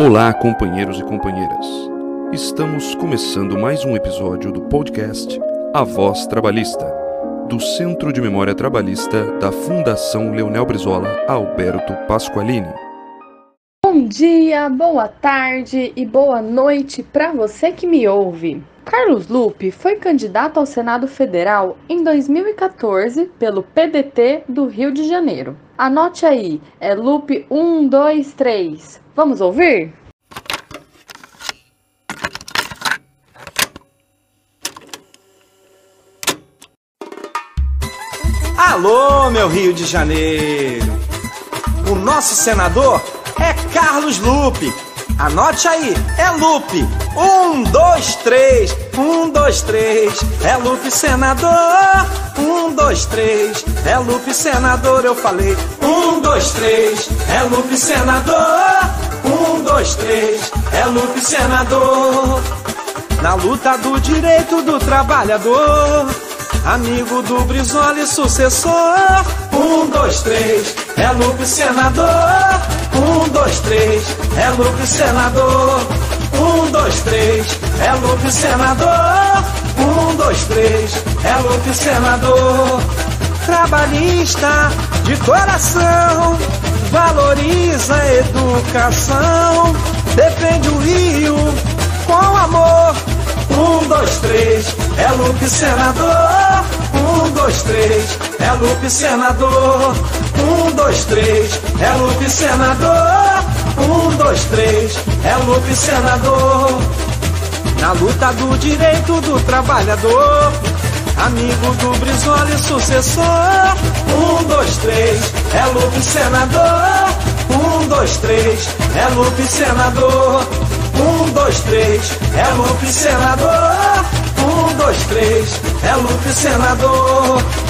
Olá, companheiros e companheiras. Estamos começando mais um episódio do podcast A Voz Trabalhista, do Centro de Memória Trabalhista da Fundação Leonel Brizola Alberto Pasqualini. Bom dia, boa tarde e boa noite para você que me ouve. Carlos Lupe foi candidato ao Senado Federal em 2014 pelo PDT do Rio de Janeiro. Anote aí, é Lupe 123. Vamos ouvir? Alô, meu Rio de Janeiro! O nosso senador é Carlos Lupe. Anote aí, é Lupe. Um, dois, três. Um, dois, três. É Lupe, senador. Um, dois, três. É Lupe, senador, eu falei. Um, dois, três. É Lupe, senador. Um, dois, três. É Lupe, senador. Na luta do direito do trabalhador. Amigo do Brizola e sucessor. Um, dois, três, é Lupe senador. Um, dois, três, é Lupe senador. Um, dois, três, é Lupe senador. Um, dois, três, é Lupe senador. Trabalhista de coração, valoriza a educação, defende o Rio com amor. Um, dois, três, é Lupe senador. Um, dois, três, é Lupe senador. Um, dois, três, é Lupe senador. Um, dois, três, é Lupe senador. Na luta do direito do trabalhador. Amigo do Brizola e sucessor. Um, dois, três, é Lupe senador. Um, dois, três, é Lupe senador. Um, dois, três, é Lupe senador. Um, dois, três, é Lupe senador.